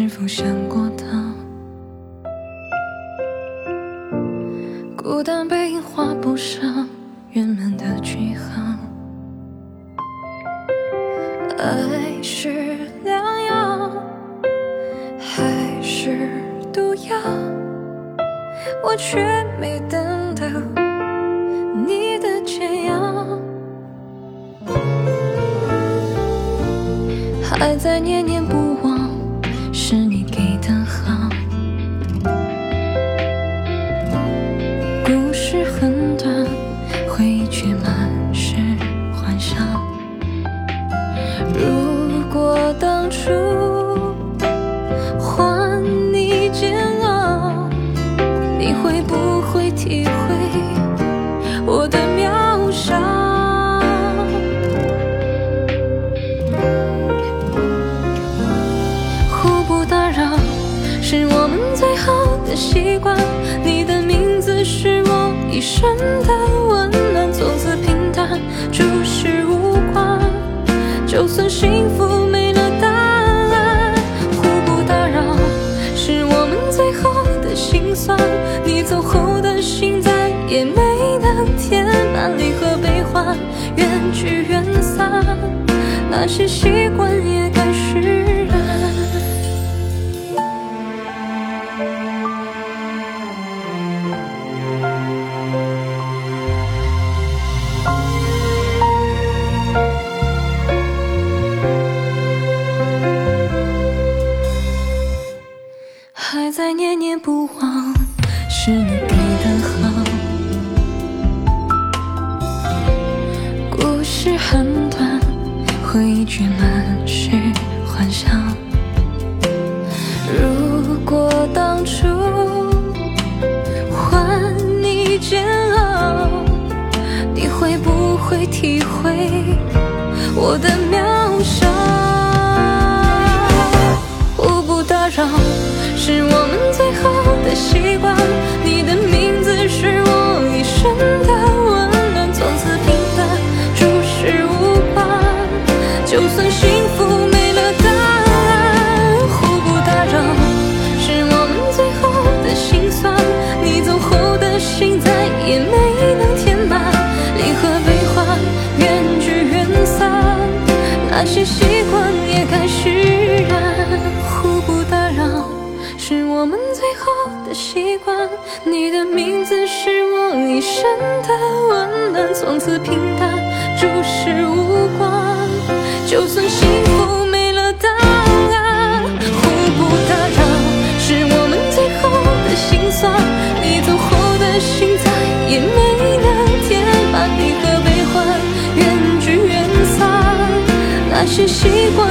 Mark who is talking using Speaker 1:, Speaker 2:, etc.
Speaker 1: 是否想过他？孤单背影画不上圆满的句号。爱是良药，还是毒药？我却没等到你的解药，还在念念不我的渺小？互不打扰是我们最好的习惯。你的名字是我一生的温暖，从此平淡，诸事无关。就算心那些习惯也该释然。还在念念不忘，是你给的好。故事很短，回忆却满是幻想。如果当初还你煎熬，你会不会体会我的渺小？互不打扰是我们最后的习惯。幸福没了答案互不打扰是我们最后的心酸你走后的心再也没能填满离合悲欢缘聚缘散。那些习惯也该释然互不打扰是我们最后的习惯你的名字是我一生的温暖从此平淡注视无就算幸福没了答案，互不打扰是我们最后的心酸。你走后的心再也没能填满，离合悲欢，缘聚缘散，那些习惯。